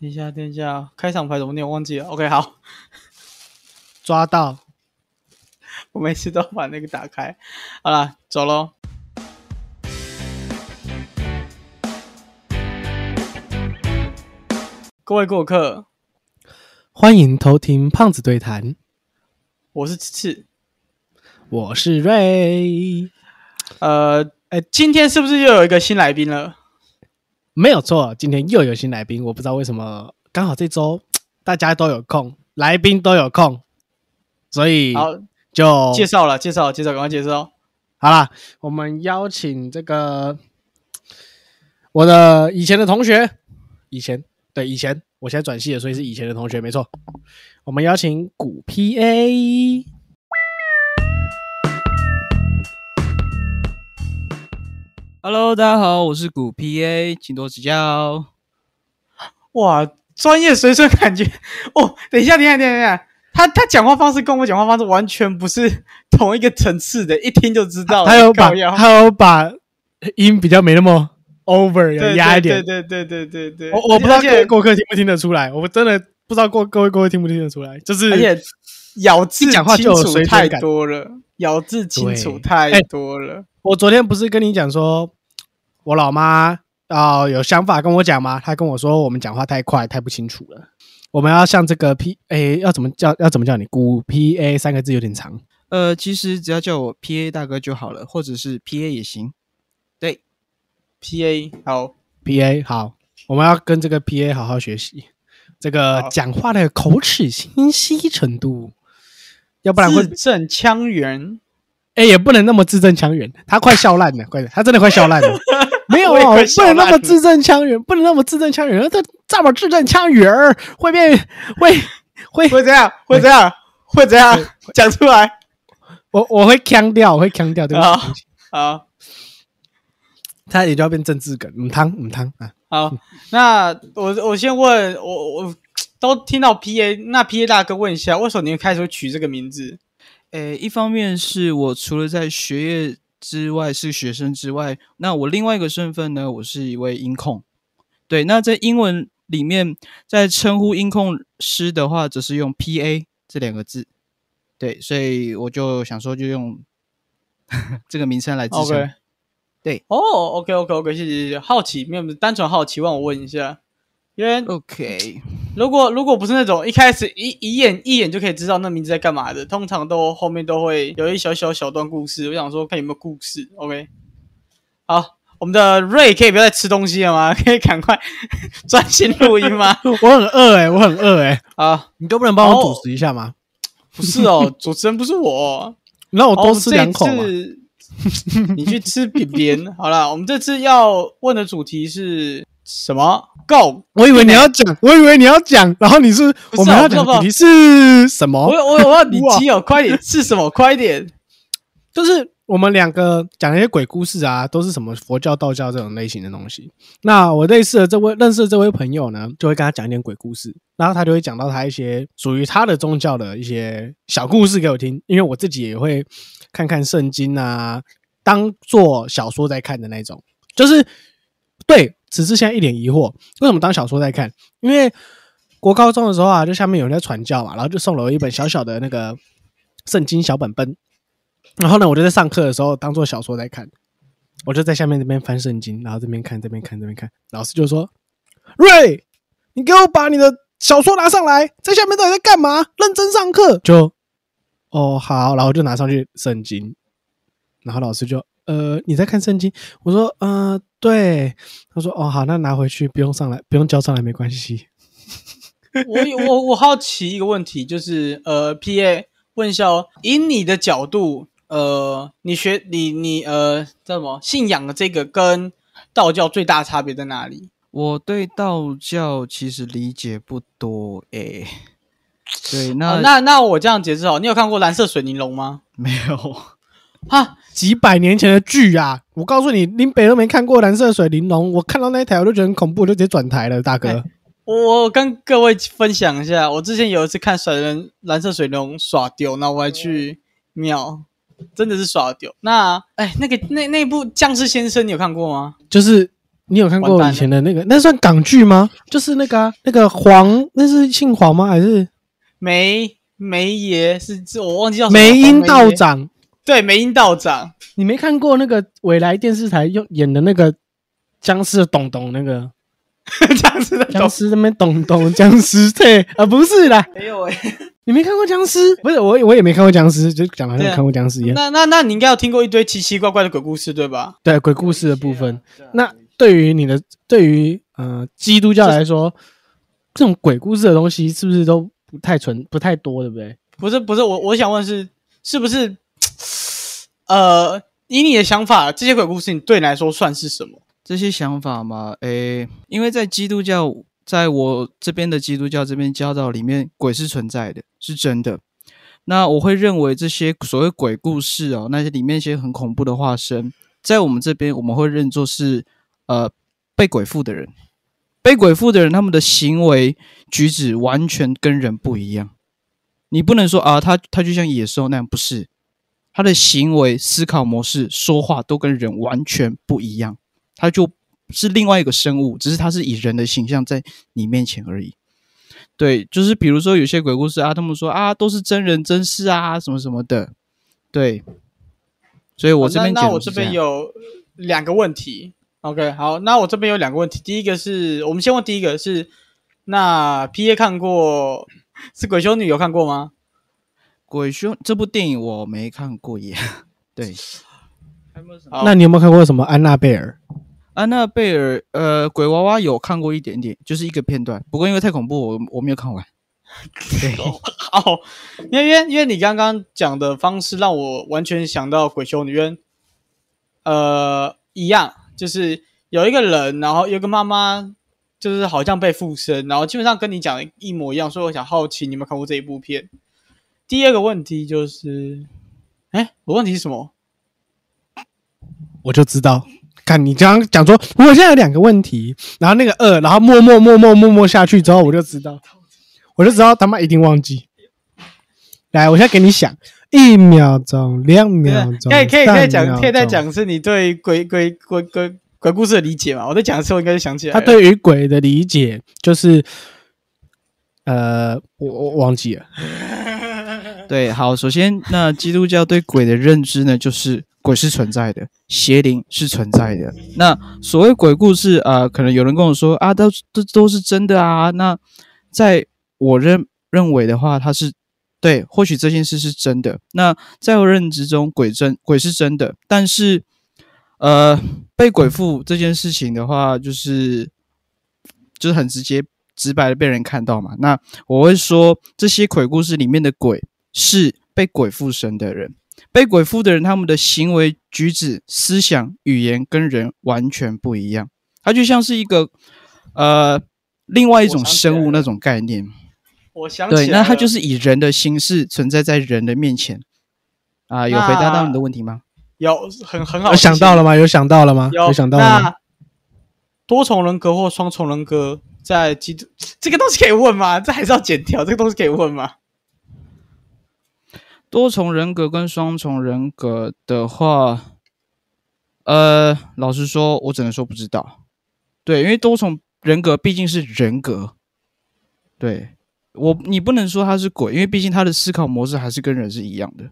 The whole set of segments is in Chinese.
等一下，等一下，开场牌怎么念？我忘记了。OK，好，抓到。我每次都把那个打开。好了，走喽。各位过客，欢迎偷听胖子对谈，我是次次。我是瑞。呃，哎，今天是不是又有一个新来宾了？没有错，今天又有新来宾。我不知道为什么，刚好这周 大家都有空，来宾都有空，所以就介绍了，介绍，介绍，赶快介绍。好啦，我们邀请这个 我的以前的同学，以前对以前，我现在转系了，所以是以前的同学，没错。我们邀请古 PA。Hello，大家好，我是古 PA，请多指教。哇，专业随身感觉哦。等一下，等一下，等一下，等一下，他他讲话方式跟我讲话方式完全不是同一个层次的，一听就知道了。他有把他有把音比较没那么 over 压一点。对对对对对对。我我不知道各位过客听不听得出来，我真的不知道过各位各位听不听得出来，就是而且咬字讲话清就太多了，咬字清楚太哎多了。我昨天不是跟你讲说，我老妈啊、有想法跟我讲吗？她跟我说我们讲话太快太不清楚了，我们要像这个 P A、要怎么叫要怎么叫你古 P A 三个字有点长，呃，其实只要叫我 PA 大哥就好了，或者是 PA 也行。对，P A 好，P A 好，我们要跟这个 P A 好好学习这个好。讲话的口齿清晰程度，要不然会字正腔圆。哎、也不能那么字正腔圆，他快笑烂了，快点，他真的快笑烂了。没有不能那么字正腔圆，不能那么字正腔圆，这这么字正腔圆儿会变会会，会这样，会这样，会这样，讲出来我我会腔掉，我会腔掉，对不起，啊对不起啊！他也就要变政治梗，唔汤唔汤啊。好，那我我先问我我 都听到 P A，那 P A 大哥问一下，为什么你会开始会取这个名字？诶，一方面是我除了在学业之外是学生之外，那我另外一个身份呢，我是一位音控。对，那在英文里面，在称呼音控师的话，只是用 PA 这两个字。对，所以我就想说，就用 这个名称来自称。对，哦，OK OK OK，谢谢谢谢。好奇，没有单纯好奇，问我问一下，因为 OK，如果如果不是那种一开始一一眼一眼就可以知道那名字在干嘛的，通常都后面都会有一小小小段故事。我想说看有没有故事。OK，好，我们的瑞可以不要再吃东西了吗？可以赶快 专心录音吗？我很饿哎、我很饿哎、啊，你都不能帮我哦主持一下吗？不是哦，主持人不是我。你让我多吃两口嘛。你去吃扁扁。好了，我们这次要问的主题是什么？Go！我以为你要讲，我以为你要讲，然后你是我们要讲的主题是什么？我我我要你亲友，快点是什么？快点！就是我们两个讲一些鬼故事啊，都是什么佛教、道教这种类型的东西。那我类似的这位认识的这位朋友呢，就会跟他讲一点鬼故事，然后他就会讲到他一些属于他的宗教的一些小故事给我听，因为我自己也会看看圣经啊，当做小说在看的那种。就是对，只是现在一脸疑惑，为什么当小说在看？因为国高中的时候啊，就下面有人在传教嘛，然后就送了我一本小小的那个圣经小本本。然后呢，我就在上课的时候当做小说在看，我就在下面这边翻圣经，然后这边看，这边看，这边看。老师就说：“瑞，你给我把你的小说拿上来，在下面到底在干嘛？认真上课。”就哦好，然后就拿上去圣经，然后老师就呃你在看圣经？我说呃对，他说哦好，那拿回去不用上来，不用交上来没关系。我有我我好奇一个问题，就是呃，P A 问一下哦，以你的角度，呃，你学你你呃叫什么信仰的这个跟道教最大差别在哪里？我对道教其实理解不多诶。对，那、哦、那那我这样解释哦，你有看过蓝色水玲珑吗？没有。哈，几百年前的剧啊！我告诉你，林北都没看过《蓝色水玲珑》，我看到那一台我就觉得很恐怖，我就直接转台了，大哥。哎我我跟各位分享一下，我之前有一次看甩人蓝色水龙耍丢，那我还去庙，真的是耍丢。那哎，那个那那部《僵尸先生》你有看过吗？就是你有看过以前的那个？那算港剧吗？就是那个啊、那个黄，那是姓黄吗？还是梅梅爷是是我忘记叫梅英道长？对，梅英道长，你没看过那个未来电视台用演的那个僵尸的董董那个这样子的僵尸那边董董僵尸对啊，不是啦，没有哎、你没看过僵尸？不是我我也没看过僵尸，就讲的好像看过僵尸一样。那那那你应该有听过一堆奇奇怪怪的鬼故事对吧？对鬼故事的部分，那对于你的对于呃基督教来说，这种鬼故事的东西是不是都不太纯不太多，对不对？不是不是，我我想问是是不是呃，以你的想法，这些鬼故事你对你来说算是什么？这些想法嘛，诶，因为在基督教，在我这边的基督教这边教导里面，鬼是存在的，是真的。那我会认为这些所谓鬼故事哦，那些里面一些很恐怖的化身，在我们这边我们会认作是呃被鬼附的人。被鬼附的人，他们的行为举止完全跟人不一样。你不能说啊，他他就像野兽那样，不是。他的行为、思考模式、说话都跟人完全不一样。他就是另外一个生物，只是他是以人的形象在你面前而已。对，就是比如说有些鬼故事啊，他们说啊都是真人真事啊，什么什么的。对，所以我这边那那我这边有两个问题。OK，好，那我这边有两个问题。第一个是我们先问第一个是，那 P A 看过是鬼修女有看过吗？鬼兄这部电影我没看过耶。对，那你有没有看过什么安娜贝尔？安娜贝尔呃鬼娃娃有看过一点点，就是一个片段，不过因为太恐怖，我我没有看完。对，好，因为因为因为你刚刚讲的方式让我完全想到鬼修女，因为呃一样，就是有一个人，然后有个妈妈，就是好像被附身，然后基本上跟你讲的一模一样，所以我想好奇你有没有看过这一部片。第二个问题就是，哎，我问题是什么？我就知道。看你刚刚讲说，我现在有两个问题，然后那个二，然后默默默默默默下去之后，我就知道，我就知道他妈一定忘记。来，我现在给你想，一秒钟、两秒钟，可以可以可以讲，可以再钟。讲是你对鬼鬼鬼鬼鬼故事的理解嘛？我在讲的时候应该就想起来。他对于鬼的理解就是，呃，我我忘记了。对，好，首先，那基督教对鬼的认知呢，就是鬼是存在的，邪灵是存在的。那所谓鬼故事啊、可能有人跟我说啊，都都都是真的啊。那在我认认为的话，它是对，或许这件事是真的。那在我认知中，鬼真鬼是真的，但是呃，被鬼附这件事情的话，就是就是很直接直白的被人看到嘛。那我会说，这些鬼故事里面的鬼是被鬼附身的人，被鬼附的人，他们的行为举止、思想、语言跟人完全不一样，它就像是一个呃另外一种生物那种概念。我想起对，那它就是以人的形式存在在人的面前。啊、有回答到你的问题吗？有很很好，有想到了吗？有想到了吗？有想到了吗？多重人格或双重人格在基督这个东西可以问吗？这还是要剪掉，这个东西可以问吗？多重人格跟双重人格的话，呃，老实说，我只能说不知道。对，因为多重人格毕竟是人格，对我你不能说他是鬼，因为毕竟他的思考模式还是跟人是一样的。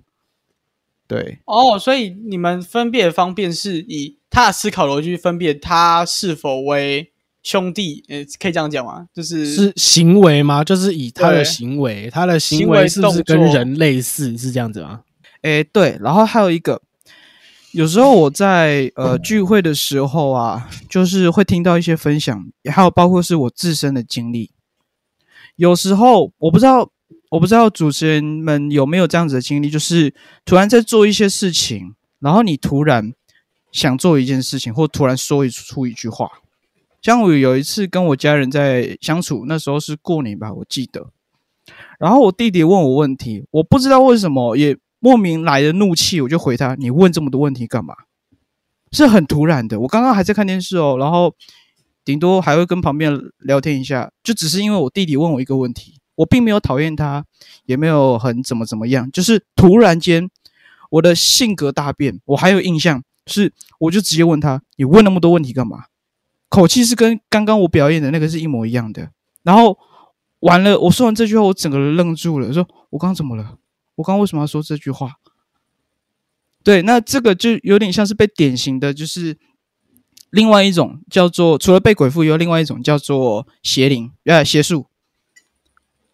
对，哦，所以你们分辨方便是以他的思考逻辑分辨他是否为兄弟，呃，可以这样讲吗？就是是行为吗？就是以他的行为，他的行行为为是不是跟人类似？是这样子吗？诶，对，然后还有一个，有时候我在呃聚会的时候啊，就是会听到一些分享，还有包括是我自身的经历。有时候我不知道，我不知道主持人们有没有这样子的经历，就是突然在做一些事情，然后你突然想做一件事情，或突然说一出一句话。像我有一次跟我家人在相处，那时候是过年吧，我记得。然后我弟弟问我问题，我不知道为什么，也莫名来的怒气，我就回他：“你问这么多问题干嘛？”是很突然的。我刚刚还在看电视哦，然后顶多还会跟旁边聊天一下，就只是因为我弟弟问我一个问题，我并没有讨厌他，也没有很怎么怎么样，就是突然间我的性格大变。我还有印象是，我就直接问他：“你问那么多问题干嘛？”口气是跟刚刚我表演的那个是一模一样的。然后完了，我说完这句话，我整个人愣住了，说我刚怎么了？我刚为什么要说这句话？对，那这个就有点像是被典型的，就是另外一种叫做除了被鬼附，有另外一种叫做邪灵，呃，邪术。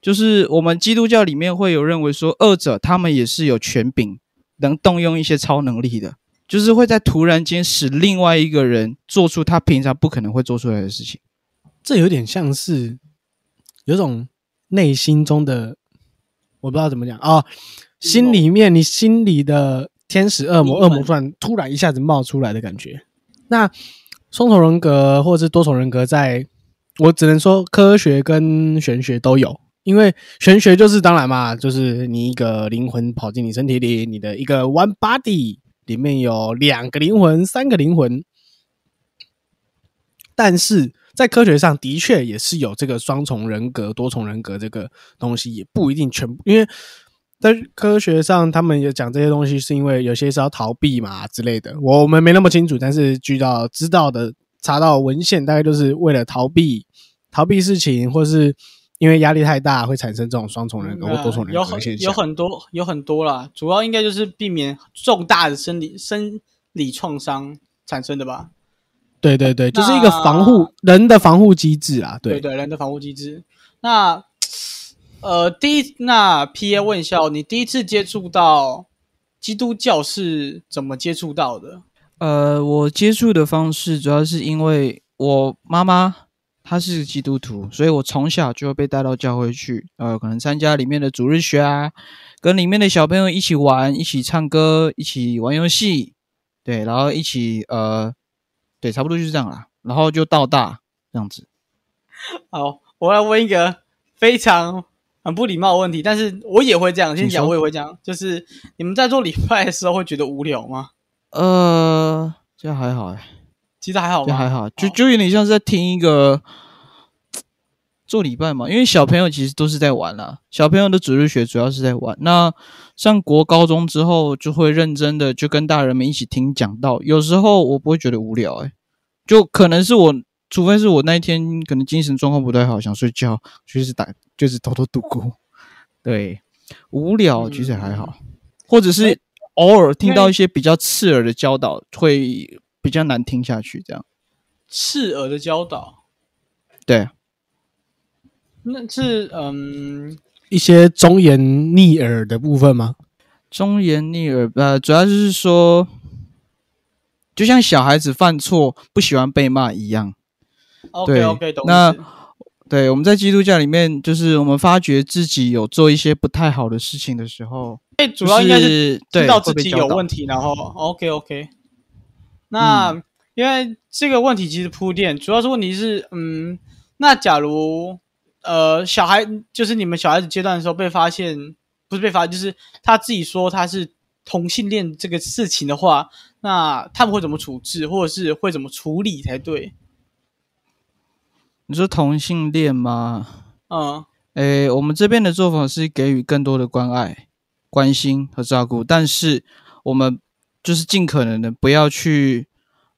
就是我们基督教里面会有认为说，二者他们也是有权柄，能动用一些超能力的，就是会在突然间使另外一个人做出他平常不可能会做出来的事情。这有点像是有种内心中的，我不知道怎么讲啊、心里面你心里的天使、恶魔、恶魔突然突然一下子冒出来的感觉。那双重人格或者是多重人格在，我只能说科学跟玄学都有。因为玄学就是当然嘛，就是你一个灵魂跑进你身体里，你的一个 one body 里面有两个灵魂、三个灵魂，但是在科学上的确也是有这个双重人格、多重人格这个东西，也不一定全部，因为在科学上他们也讲这些东西，是因为有些是要逃避嘛之类的，我们没那么清楚，但是据到知道的查到文献，大概都是为了逃避逃避事情，或是因为压力太大会产生这种双重人格或多重人有很格现象。有很多有很多啦，主要应该就是避免重大的生理生理创伤产生的吧。对对对，就是一个防护人的防护机制啊。对，对对，人的防护机制。那呃，第一，那 P A 问一下哦，你第一次接触到基督教是怎么接触到的？呃，我接触的方式主要是因为我妈妈她是基督徒，所以我从小就会被带到教会去，呃，可能参加里面的主日学啊，跟里面的小朋友一起玩，一起唱歌，一起玩游戏，对，然后一起呃，对，差不多就是这样啦，然后就到大这样子。好，我来问一个非常很不礼貌的问题，但是我也会这样。先讲，我也会这样，就是你们在做礼拜的时候会觉得无聊吗？呃，这样还好哎、其实还好吗？这还好，就哦。就有点像是在听一个做礼拜嘛，因为小朋友其实都是在玩啦，小朋友的主日学主要是在玩。那上国高中之后，就会认真的就跟大人们一起听讲道，有时候我不会觉得无聊、欸，就可能是我，除非是我那一天可能精神状况不太好，想睡觉，就是打就是偷偷度过。对，无聊其实也还好，或者是偶尔听到一些比较刺耳的教导，会比较难听下去，这样。刺耳的教导，对，那是嗯，一些忠言逆耳的部分吗？忠言逆耳，呃，主要就是说，就像小孩子犯错不喜欢被骂一样。OK OK，懂那对，我们在基督教里面，就是我们发觉自己有做一些不太好的事情的时候，哎，主要应该是对知道自己有问题，然后 OK OK。那、嗯因为这个问题其实铺垫，主要是问题是，嗯，那假如呃小孩就是你们小孩子阶段的时候被发现，不是被发现，就是他自己说他是同性恋这个事情的话，那他们会怎么处置，或者是会怎么处理才对？你说同性恋吗？嗯诶，我们这边的做法是给予更多的关爱、关心和照顾，但是我们就是尽可能的不要去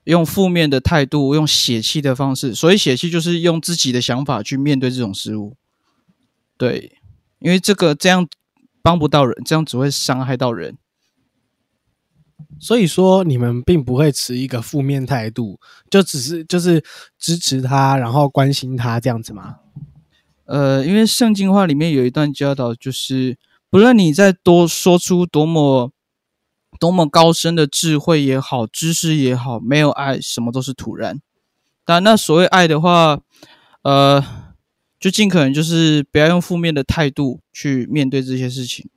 用负面的态度、用血气的方式。所以血气就是用自己的想法去面对这种事物。对，因为这个这样帮不到人，这样只会伤害到人。所以说，你们并不会持一个负面态度，就只是就是支持他，然后关心他这样子吗？呃，因为圣经话里面有一段教导，就是不论你在多说出多么多么高深的智慧也好，知识也好，没有爱，什么都是徒然。但，那所谓爱的话，呃，就尽可能就是不要用负面的态度去面对这些事情，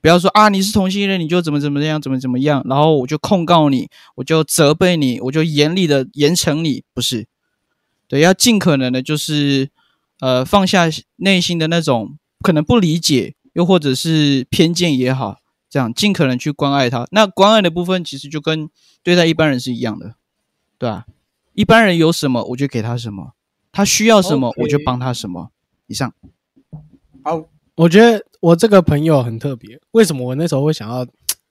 不要说啊你是同性恋，你就怎么怎么样，怎么怎么样，然后我就控告你，我就责备你，我就严厉的严惩你，不是？对，要尽可能的就是呃放下内心的那种可能不理解，又或者是偏见也好，这样尽可能去关爱他。那关爱的部分其实就跟对待一般人是一样的，对吧、一般人有什么我就给他什么，他需要什么我就帮他什么。以上，好，我觉得我这个朋友很特别，为什么我那时候会想要，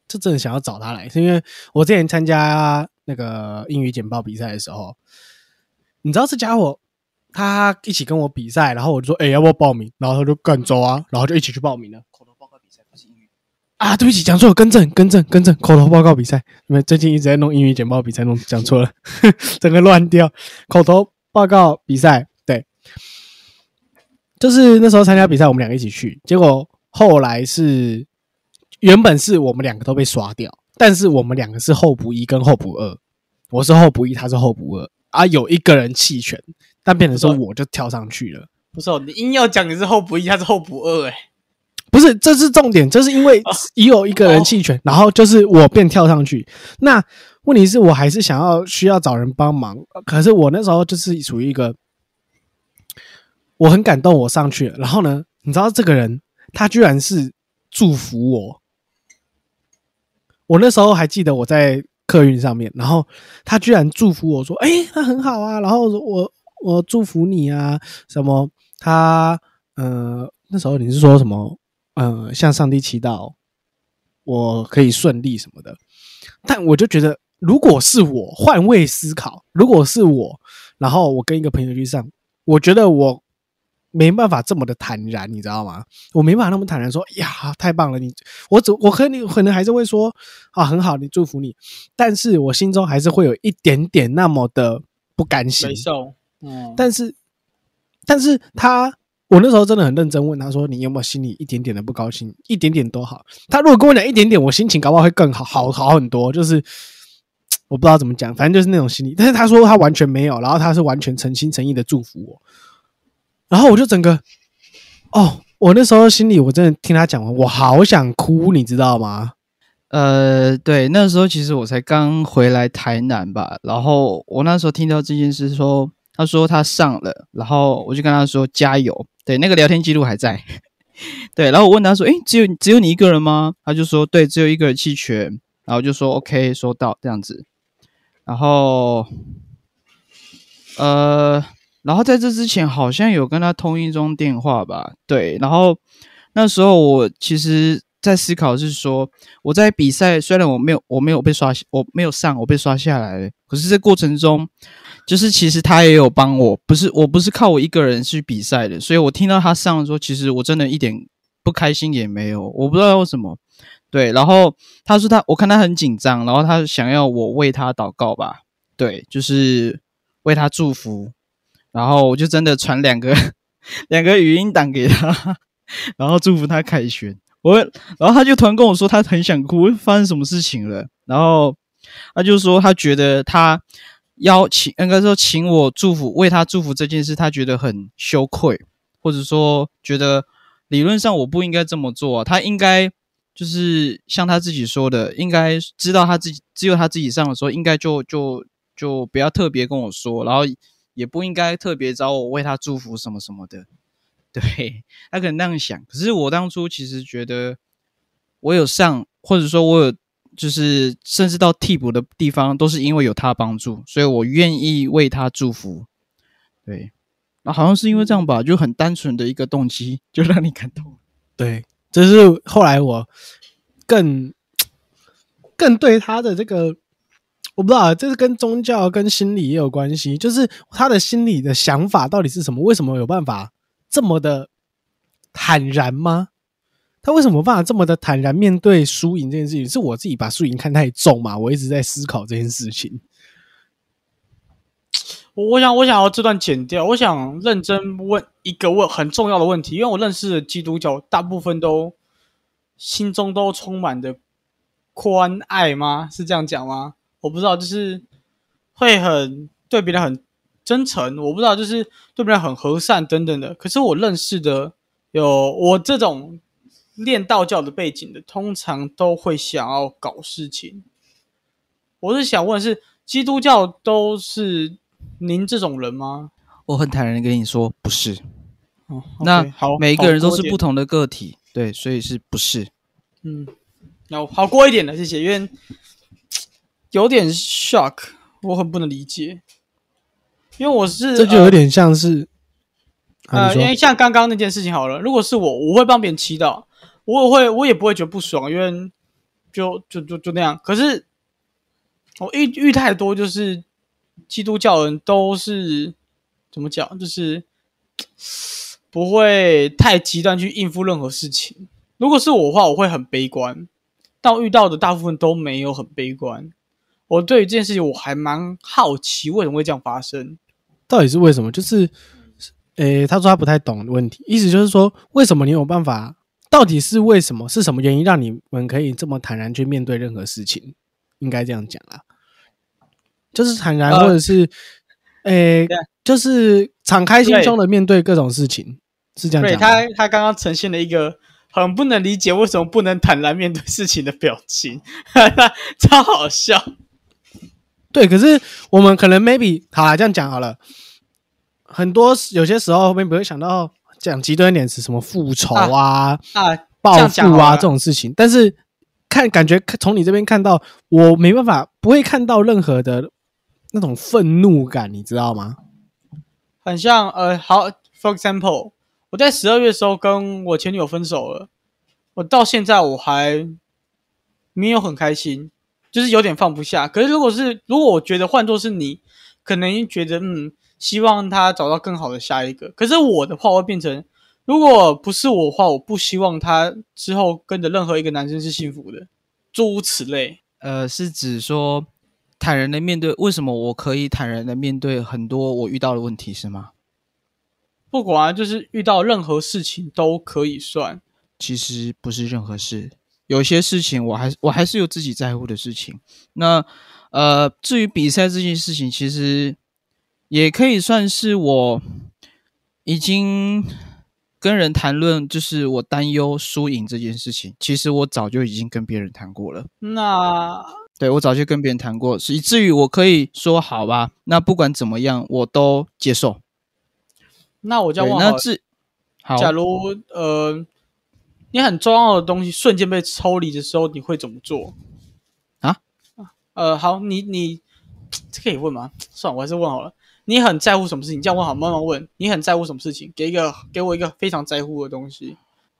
这真的想要找他来，是因为我之前参加那个英语简报比赛的时候，你知道这家伙他一起跟我比赛，然后我就说，哎、要不要报名？然后他就干走啊，然后就一起去报名了。口头报告比赛不是英语。啊，对不起，讲错了，更正，更正，更正，口头报告比赛，因为最近一直在弄英语简报比赛，弄讲错了，整个乱掉。口头报告比赛，对，就是那时候参加比赛，我们两个一起去，结果后来是原本是我们两个都被刷掉，但是我们两个是候补一跟候补二，我是候补一，他是候补二，啊，有一个人弃权，但变成说我就跳上去了。不是哦，你硬要讲你是候补一，他是候补二，哎，不是，这是重点，这是因为已有一个人弃权，然后就是我便跳上去。那问题是我还是想要需要找人帮忙，可是我那时候就是属于一个我很感动，我上去了，然后呢，你知道这个人他居然是祝福我。我那时候还记得我在客运上面，然后他居然祝福我说：“哎、他很好啊。”然后我我祝福你啊，什么他呃那时候你是说什么呃向上帝祈祷我可以顺利什么的，但我就觉得如果是我换位思考，如果是我，然后我跟一个朋友去上，我觉得我没办法这么的坦然，你知道吗？我没办法那么坦然说呀太棒了，你我只我和你可能还是会说啊很好，你祝福你，但是我心中还是会有一点点那么的不甘心没。受，嗯，但是，但是他，我那时候真的很认真问他说：“你有没有心里一点点的不高兴？一点点都好。”他如果跟我讲一点点，我心情搞不好会更好，好好很多。就是我不知道怎么讲，反正就是那种心理。但是他说他完全没有，然后他是完全诚心诚意的祝福我，然后我就整个，哦，我那时候心里我真的听他讲完，我好想哭，你知道吗？呃，对，那时候其实我才刚回来台南吧，然后我那时候听到这件事说，他说他上了，然后我就跟他说加油，对，那个聊天记录还在，对，然后我问他说，诶，只有只有你一个人吗？他就说对，只有一个人弃权，然后就说 OK，收到这样子，然后呃，然后在这之前好像有跟他通一通电话吧，对，然后那时候我其实。在思考是说，我在比赛虽然我没有我没有被刷我没有上我被刷下来了，可是这过程中，就是其实他也有帮我，不是我不是靠我一个人去比赛的，所以我听到他上的时候，其实我真的一点不开心也没有，我不知道为什么。对，然后他说他我看他很紧张，然后他想要我为他祷告吧，对，就是为他祝福，然后我就真的传两个两个语音档给他，然后祝福他凯旋。我，然后他就突然跟我说，他很想哭，发生什么事情了？然后他就说，他觉得他邀请，应该说请我祝福，为他祝福这件事，他觉得很羞愧，或者说觉得理论上我不应该这么做、啊，他应该就是像他自己说的，应该知道他自己只有他自己上的时候，应该就就就不要特别跟我说，然后也不应该特别找我为他祝福什么什么的。对他可能那样想，可是我当初其实觉得我有上，或者说我有，就是甚至到替补的地方，都是因为有他帮助，所以我愿意为他祝福。对，那好像是因为这样吧，就很单纯的一个动机，就让你感动。对，这是后来我更更对他的这个，我不知道，这是跟宗教跟心理也有关系，就是他的心理的想法到底是什么？为什么有办法这么的坦然吗？他为什么办法这么的坦然面对输赢这件事情？是我自己把输赢看太重嘛？我一直在思考这件事情。我我想我想要这段剪掉，我想认真问一个问很重要的问题，因为我认识的基督教大部分都心中都充满着宽爱吗？是这样讲吗？我不知道，就是会很对别人很真诚，我不知道，就是对别人很和善等等的。可是我认识的有我这种练道教的背景的，通常都会想要搞事情。我是想问的是，基督教都是您这种人吗？我很坦然的跟你说，不是。哦，那好，每一个人都是不同的个体，对，所以是不是？嗯，那好过一点的，谢谢，因为有点 shock，我很不能理解，因为我是这就有点像是，啊、因为像刚刚那件事情好了，如果是我，我会帮别人祈祷，我也会，我也不会觉得不爽，因为就就就就那样。可是我遇遇太多，就是基督教人都是怎么讲，就是不会太极端去应付任何事情。如果是我的话，我会很悲观，但我遇到的大部分都没有很悲观。我对于这件事情我还蛮好奇，为什么会这样发生？到底是为什么？就是，诶，他说他不太懂问题，意思就是说，为什么你有办法？到底是为什么？是什么原因让你们可以这么坦然去面对任何事情？应该这样讲啦，就是坦然，呃或者是，诶、就是敞开心胸的面对各种事情，是这样对讲吗。他，他刚刚呈现了一个很不能理解为什么不能坦然面对事情的表情，超好笑。对，可是我们可能 maybe 好啦，这样讲好了。很多有些时候 maybe 会想到讲极端一点是什么复仇啊、啊，报复啊这种事情，但是看感觉从你这边看到，我没办法不会看到任何的那种愤怒感，你知道吗？很像呃，好，for example，我在十二月的时候跟我前女友分手了，我到现在我还没有很开心，就是有点放不下。可是如果是如果我觉得换做是你，可能觉得嗯，希望他找到更好的下一个。可是我的话会变成，如果不是我的话，我不希望他之后跟着任何一个男生是幸福的，诸如此类。呃，是指说坦然的面对，为什么我可以坦然的面对很多我遇到的问题，是吗？不管啊就是遇到任何事情都可以算。其实不是任何事，有些事情我还我还是有自己在乎的事情。那呃，至于比赛这件事情，其实也可以算是我已经跟人谈论，就是我担忧输赢这件事情。其实我早就已经跟别人谈过了。那对我早就跟别人谈过，以至于我可以说好吧，那不管怎么样我都接受。那我就要对，问好了，那至好，假如呃，你很重要的东西瞬间被抽离的时候，你会怎么做啊？呃，好，你你这可以问吗？算了，我还是问好了。你很在乎什么事情？这样问好，慢慢问。你很在乎什么事情？给一个给我一个非常在乎的东西。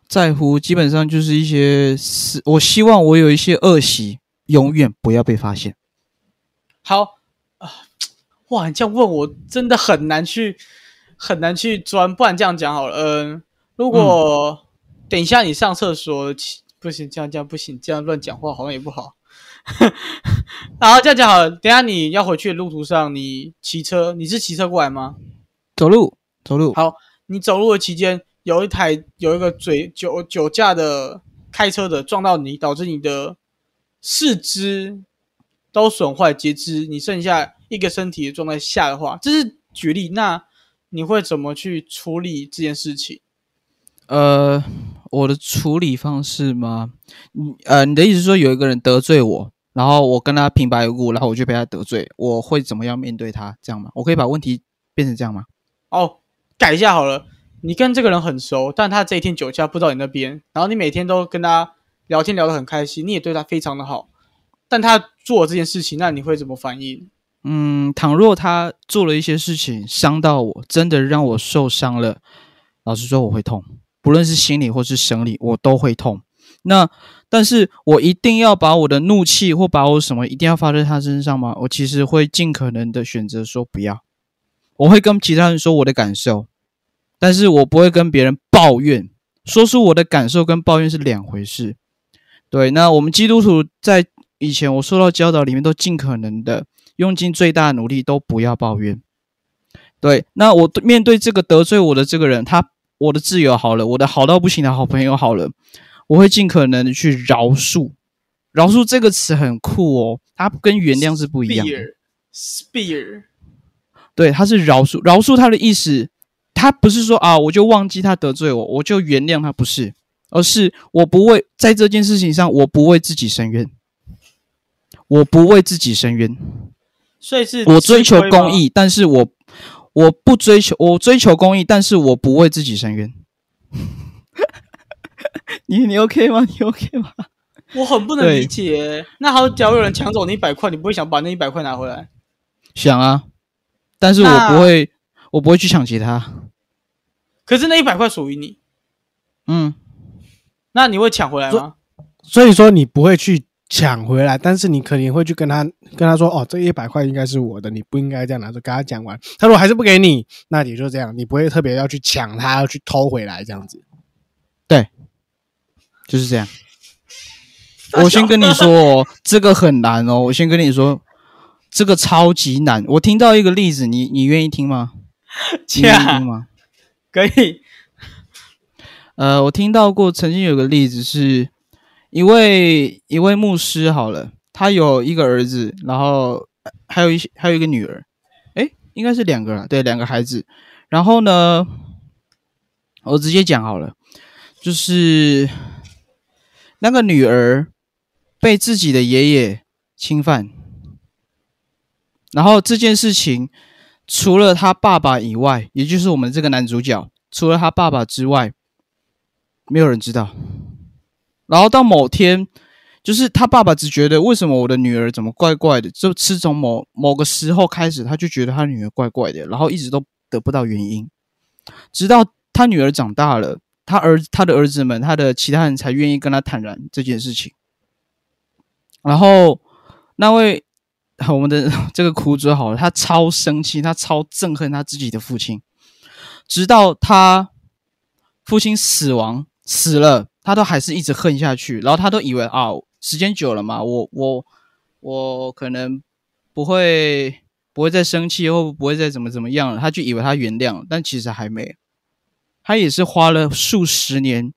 在乎基本上就是一些事，我希望我有一些恶习永远不要被发现。好啊、哇，你这样问我真的很难去很难去钻。不然这样讲好了，嗯、如果、等一下你上厕所，不行，这样这样不行，这样乱讲话好像也不好。然后这样讲好了，等一下你要回去的路途上，你骑车，你是骑车过来吗？走路，走路，好，你走路的期间，有一台有一个嘴酒酒驾的开车的撞到你，导致你的四肢都损坏截肢，你剩下一个身体的状态下的话，这是举例。那你会怎么去处理这件事情？呃，我的处理方式吗？你呃，你的意思是说有一个人得罪我，然后我跟他平白无故，然后我就被他得罪，我会怎么样面对他？这样吗？我可以把问题变成这样吗？哦，改一下好了。你跟这个人很熟，但他这一天酒驾不到你那边，然后你每天都跟他聊天聊得很开心，你也对他非常的好，但他做了这件事情，那你会怎么反应？嗯，倘若他做了一些事情伤到我，真的让我受伤了，老实说我会痛，不论是心理或是生理，我都会痛。那但是我一定要把我的怒气或把我什么一定要发在他身上吗？我其实会尽可能的选择说不要，我会跟其他人说我的感受，但是我不会跟别人抱怨。说出我的感受跟抱怨是两回事。对，那我们基督徒在以前我受到教导里面都尽可能的用尽最大努力都不要抱怨。对，那我面对这个得罪我的这个人，他我的挚友好了，我的好到不行的好朋友好了，我会尽可能的去饶恕。饶恕这个词很酷哦，它跟原谅是不一样的。Spear，Spear，对，它是饶恕，饶恕它的意思，它不是说啊，我就忘记他得罪我，我就原谅他，不是，而是我不为在这件事情上，我不为自己申冤，我不为自己申冤，所以是我追求公，义，但是我我不追求，我追求公义，但是我不为自己申冤。你你 OK 吗？你 OK 吗？我很不能理解。那好，假如有人抢走你一百块，你不会想把那一百块拿回来？想啊，但是我不会，我不会去抢劫他。可是那一百块属于你，嗯，那你会抢回来吗？所以说你不会去抢回来，但是你肯定会去跟他跟他说，哦，这一百块应该是我的，你不应该这样拿着。跟他讲完，他如果还是不给你，那你就这样，你不会特别要去抢他，要去偷回来这样子。就是这样。我先跟你说哦，这个很难哦。我先跟你说，这个超级难。我听到一个例子，你你愿意听吗？你愿意听吗？可以，呃，我听到过，曾经有个例子是，一位一位牧师，好了，他有一个儿子，然后呃还有一些还有一个女儿，诶，应该是两个了，对，两个孩子。然后呢，我直接讲好了，就是那个女儿被自己的爷爷侵犯，然后这件事情除了他爸爸以外，也就是我们这个男主角，除了他爸爸之外，没有人知道。然后到某天，就是他爸爸只觉得为什么我的女儿怎么怪怪的，就自从某某个时候开始，他就觉得他女儿怪怪的，然后一直都得不到原因，直到他女儿长大了，他儿他的儿子们，他的其他人才愿意跟他坦然这件事情。然后那位我们的这个苦主好了，他超生气，他超憎恨他自己的父亲，直到他父亲死亡死了，他都还是一直恨下去。然后他都以为啊，时间久了嘛，我我我可能不会不会再生气，或不会再怎么怎么样了，他就以为他原谅了，但其实还没。他也是花了数十年，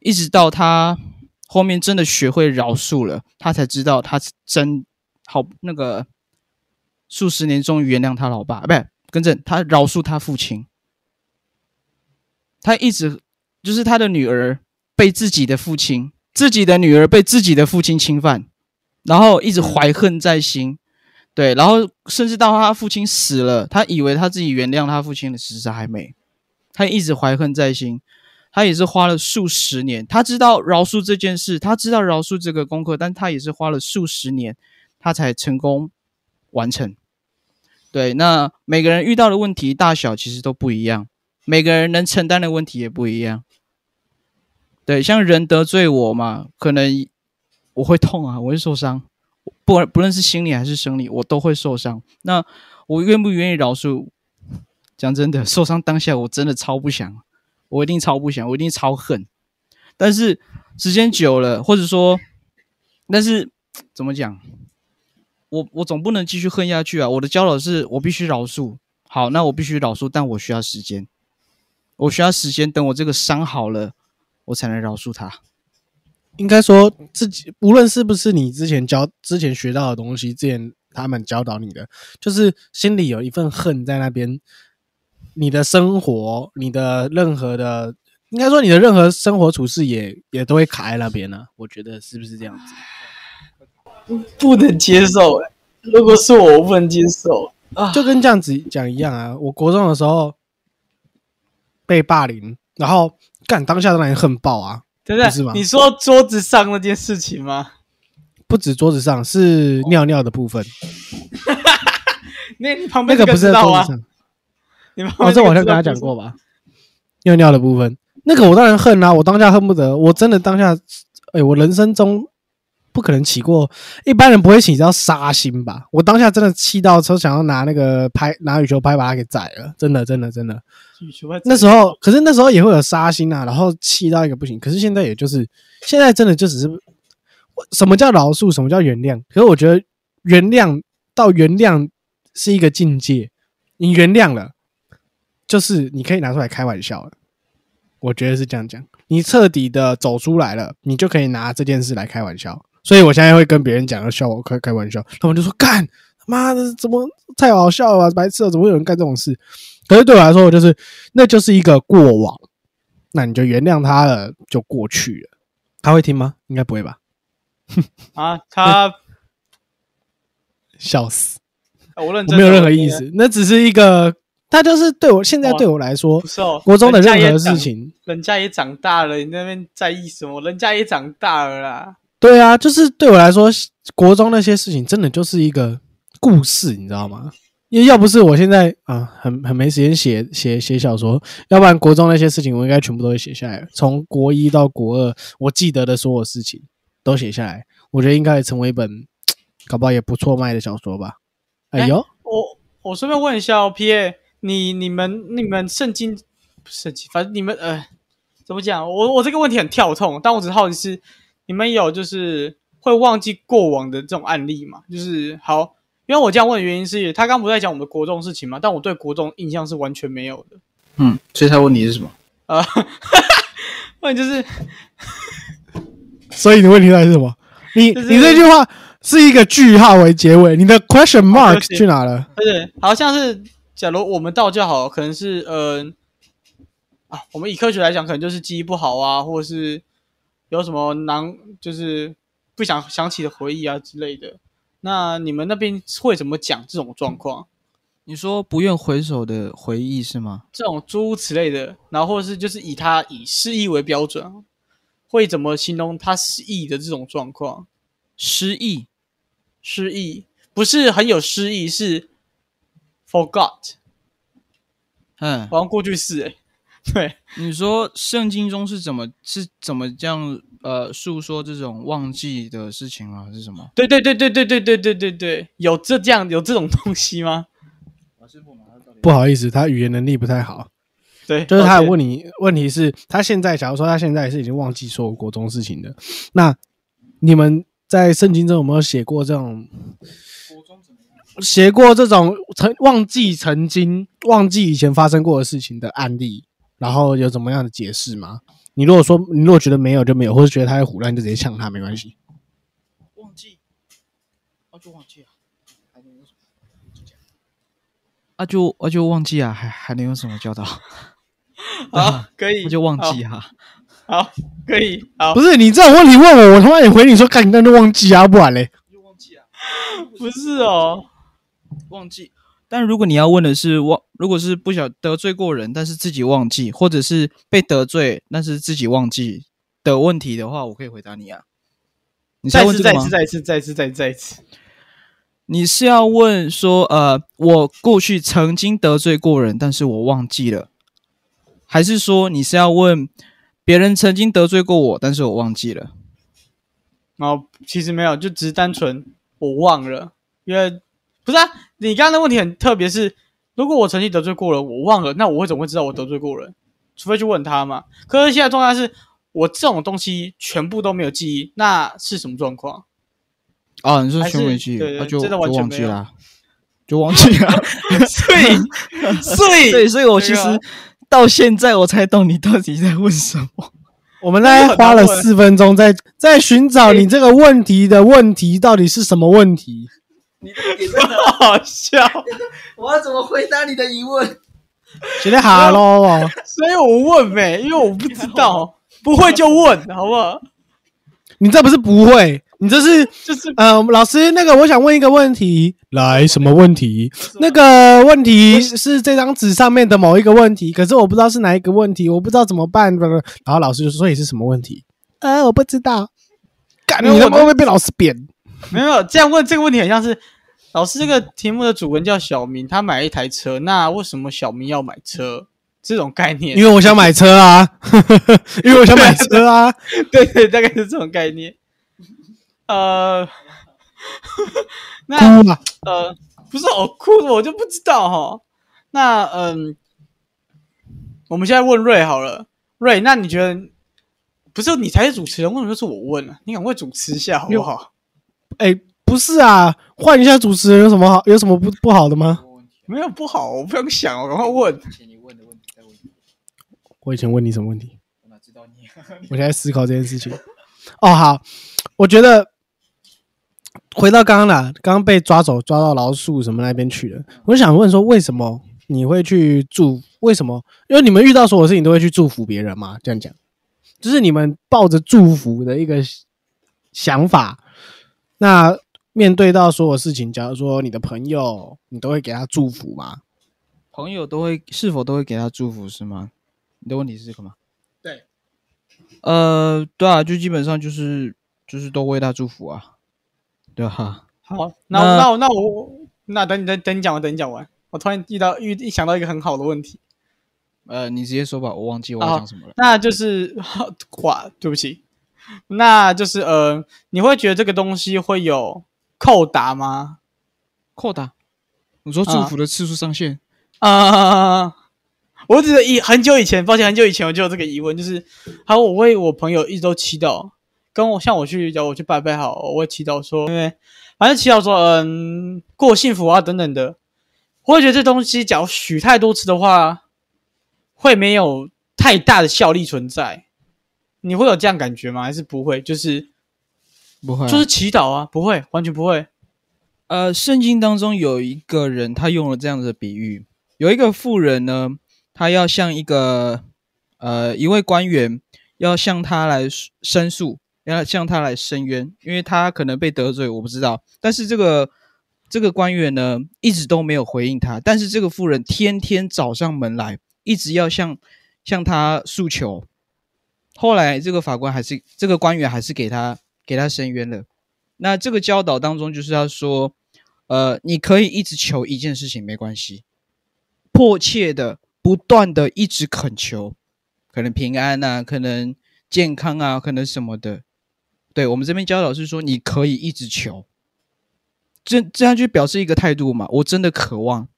一直到他后面真的学会饶恕了，他才知道他真好那个数十年终于原谅他老爸，不是更正，他饶恕他父亲。他一直就是他的女儿被自己的父亲，自己的女儿被自己的父亲侵犯，然后一直怀恨在心，对，然后甚至到他父亲死了，他以为他自己原谅他父亲了，其实还没，他一直怀恨在心。他也是花了数十年，他知道饶恕这件事，他知道饶恕这个功课，但他也是花了数十年，他才成功完成。对，那每个人遇到的问题大小其实都不一样，每个人能承担的问题也不一样。对，像人得罪我嘛，可能我会痛啊，我会受伤，不不论是心理还是生理，我都会受伤。那我愿不愿意饶恕？讲真的，受伤当下我真的超不想。我一定超不想，我一定超恨。但是时间久了，或者说，但是怎么讲？我我总不能继续恨下去啊！我的教导是我必须饶恕。好，那我必须饶恕，但我需要时间。我需要时间，等我这个伤好了，我才能饶恕他。应该说自己，无论是不是你之前教、之前学到的东西，之前他们教导你的，就是心里有一份恨在那边。你的生活，你的任何的，应该说你的任何生活处事也也都会卡在那边呢、我觉得是不是这样子？不能接受、欸。如果是我，我不能接受啊！就跟这样子讲一样啊。我国中的时候被霸凌，然后干当下当然恨爆啊，对不是吗你说桌子上那件事情吗？不止桌子上是尿尿的部分，那你旁边那个不是在桌子？上。你旁哦，边那个这我好像跟他讲过吧？尿尿的部分，那个我当然恨啊，我当下恨不得，我真的当下，哎、我人生中不可能起过，一般人不会起到杀心吧？我当下真的气到说想要拿那个拍拿羽球拍把他给宰了，真的真的真的。那时候，可是那时候也会有杀心啊，然后气到一个不行。可是现在也就是，现在真的就只是，什么叫饶恕，什么叫原谅？可是我觉得原谅到原谅是一个境界，你原谅了，就是你可以拿出来开玩笑了。我觉得是这样讲，你彻底的走出来了，你就可以拿这件事来开玩笑。所以我现在会跟别人讲，要笑我开开玩笑，他们就说干妈的怎么太好笑了吧，白痴了，怎么会有人干这种事？可是对我来说，我就是那就是一个过往，那你就原谅他了，就过去了。他会听吗？应该不会吧？啊，他 笑死，我认真，我没有任何意，思，那只是一个，他就是对我现在对我来说不，是哦。国中的任何事，情，人家也长大了，你那边在意什么？人家也长大了啦。对啊，就是对我来说，国中那些事情真的就是一个故事，你知道吗？因为要不是我现在啊，很很没时间写写写小说，要不然国中那些事情我应该全部都会写下来，从国一到国二，我记得的所有事情都写下来。我觉得应该也成为一本搞不好也不错卖的小说吧。哎呦，我我顺便问一下哦，P A，你你们你们圣经不圣经，反正你们呃怎么讲？我我这个问题很跳痛，但我只好奇是你们有就是会忘记过往的这种案例嘛？就是好，因为我这样问的原因是，他刚不在讲我们的国中事情嘛，但我对国中印象是完全没有的。嗯，所以他问题是什么？呃，问题就是所以你的问题到底是什么？你就是你这句话是一个句号为结尾，你的 question mark 去哪了？好像是，假如我们道教好，可能是呃啊，我们以科学来讲，可能就是记忆不好啊，或者是有什么难，就是不想想起的回忆啊之类的。那你们那边会怎么讲这种状况？你说不愿回首的回忆是吗？这种诸如此类的，然后或者是就是以他以失忆为标准，会怎么形容他失忆的这种状况？失忆，失忆不是很有诗意，是 forgot，嗯，好像过去式诶、对，你说圣经中是怎么是怎么这样呃诉说这种忘记的事情吗？还是什么？对对对对对对对对对对，有这这样有这种东西吗？不好意思，他语言能力不太好。对，就是他有问你，问题是，他现在假如说他现在是已经忘记所有国中事情的，那你们在圣经中有没有写过这种？写过这种曾忘记曾经忘记以前发生过的事情的案例，然后有怎么样的解释吗？你如果说你如果觉得没有就没有，或者觉得他在胡乱，就直接呛他没关系。忘记，啊就忘记啊，还能有什么？啊就啊就忘记啊，还还能有什么教导？好，可以，那就忘记啊。好，可以，好不，是你这种问题问我，我他妈也回你说，干你那就忘记啊，不然嘞。就忘记啊，不是哦，忘记。但如果你要问的是忘，如果是不小得罪过人，但是自己忘记，或者是被得罪，但是自己忘记的问题的话，我可以回答你啊。你是再次再一次？再一次再一次再再一次，你是要问说，呃，我过去曾经得罪过人，但是我忘记了，还是说你是要问别人曾经得罪过我，但是我忘记了？然后其实没有，就只是单纯我忘了，因为不是啊，你刚刚的问题很特别是，如果我曾经得罪过人，我忘了，那我会怎么会知道我得罪过人？除非去问他嘛。可是现在状态是我这种东西全部都没有记忆，那是什么状况？啊，你是全没记忆，那就真的完全没有忘记了，就忘记了。所以，所以，对，所以我其实到现在我才懂你到底在问什么。我们大概花了四分钟在在寻找你这个问题的问题到底是什么问题。你的点在哪？好笑，我要怎么回答你的疑问？觉得哈喽哦，所以我问呗，因为我不知道，不会就问，好不好？你这不是不会，你这是就是呃，老师，那个我想问一个问题，来，什么问题？那个问题是这张纸上面的某一个问题，可是我不知道是哪一个问题，我不知道怎么办。然后老师就说：“所以是什么问题？”呃，我不知道。干，你会不会被老师扁？没有这样问这个问题，很像是老师这个题目的主文叫小明，他买了一台车，那为什么小明要买车？这种概念，因为我想买车啊，因为我想买车啊。对对，大概是这种概念。呃，那！呃，不是我哭，我就不知道哈。那嗯，我们现在问瑞好了，瑞，那你觉得不是你才是主持人，为什么就是我问啊？你赶快主持一下好不好？哎、不是啊，换一下主持人有什么好？有什么不不好的吗？没有不好，我不想想，我赶快问。你问的问题再问。我以前问你什么问题？我哪知道你？我现在思考这件事情。哦，好，我觉得回到刚刚啦，刚刚被抓走，抓到老鼠什么那边去了。我想问说，为什么你会去祝？为什么？因为你们遇到所有事情都会去祝福别人嘛？这样讲，就是你们抱着祝福的一个想法。那面对到所有事情，假如说你的朋友，你都会给他祝福吗？朋友都会是否都会给他祝福是吗？你的问题是这个吗？对。呃，对啊，就基本上就是就是都为他祝福啊，对哈、好，那那那我那我那等你等等你讲完，等你讲完，我突然遇到遇一想到一个很好的问题，呃，你直接说吧，我忘记我要讲什么了。那就是 哇，对不起，那就是呃，你会觉得这个东西会有扣打吗？扣打，你说祝福的次数上限？啊、我只是以很久以前，抱歉，很久以前我就有这个疑问，就是，好，我为我朋友一直都祈祷，跟我像我去叫我去拜拜好，我会祈祷说，因为反正祈祷说，嗯，过幸福啊等等的，我会觉得这东西，假如许太多次的话，会没有太大的效力存在。你会有这样感觉吗？还是不会？就是不会啊、就是祈祷啊，不会，完全不会。呃，圣经当中有一个人，他用了这样的比喻，有一个妇人呢，他要向一个呃一位官员要向他来申诉，要向他来申冤，因为他可能被得罪，我不知道。但是这个这个官员呢，一直都没有回应他，但是这个妇人天天找上门来，一直要向向他诉求。后来这个法官还是这个官员还是给他给他申冤了。那这个教导当中就是要说，呃，你可以一直求一件事情没关系，迫切的、不断的一直恳求，可能平安啊，可能健康啊，可能什么的。对我们这边教导是说，你可以一直求，这这样就表示一个态度嘛，我真的渴望，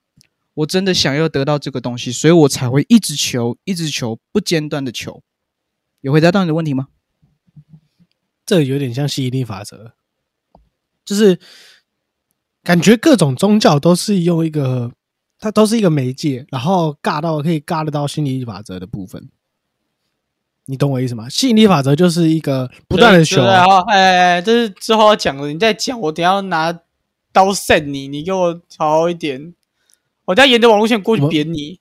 我真的想要得到这个东西，所以我才会一直求，一直求，不间断的求。有回答到你的问题吗？这有点像吸引力法则，就是感觉各种宗教都是用一个，它都是一个媒介，然后尬到可以尬得到吸引力法则的部分。你懂我意思吗？吸引力法则就是一个不断的修对对，对好，哎，这是之后要讲的，你再讲，我等下要拿刀扇你，你给我好好一点，我等下沿着网络线过去我扁你。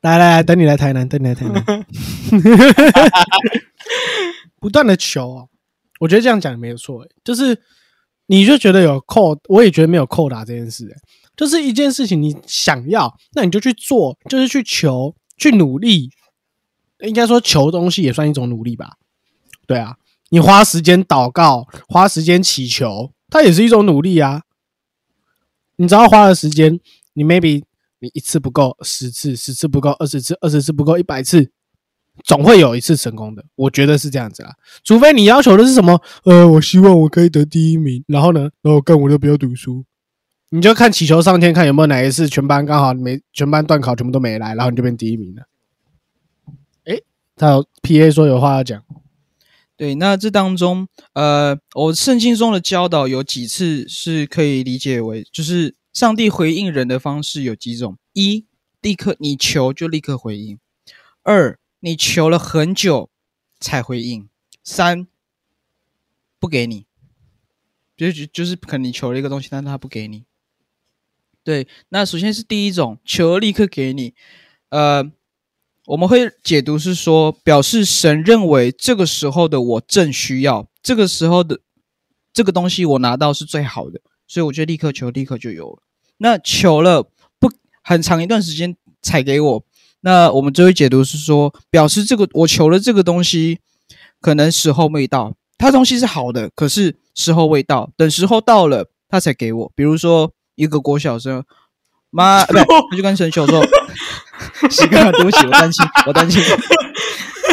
来来来，等你来台南，等你来台南，不断的求哦，我觉得这样讲也没有错，欸。就是你就觉得有扣，我也觉得没有扣打这件事，欸。就是一件事情你想要，那你就去做，就是去求，去努力，应该说求东西也算一种努力吧，对啊，你花时间祷告，花时间祈求，它也是一种努力啊，你只要花了时间，你 maybe 你一次不够，十次，十次不够，二十次，二十次不够，一百次，总会有一次成功的。我觉得是这样子啦，除非你要求的是什么，呃，我希望我可以得第一名，然后呢，然后干我就不要读书，你就看祈求上天，看有没有哪一次全班刚好没全班段考全部都没来，然后你就变第一名了。诶，他有 P A 说有话要讲，对，那这当中，呃，我圣经中的教导有几次是可以理解为，就是上帝回应人的方式有几种：一，立刻你求就立刻回应；二，你求了很久才回应；三，不给你，就就就是可能你求了一个东西，但是他不给你。对，那首先是第一种，求立刻给你，呃，我们会解读是说，表示神认为这个时候的我正需要，这个时候的这个东西我拿到是最好的，所以我就立刻求，立刻就有了。那求了不很长一段时间才给我，那我们就会解读是说，表示这个我求了这个东西，可能时候未到，它东西是好的，可是时候未到，等时候到了，他才给我。比如说一个国小生，妈，不是，他就跟神求说。是个，对不起，我担心，我担心。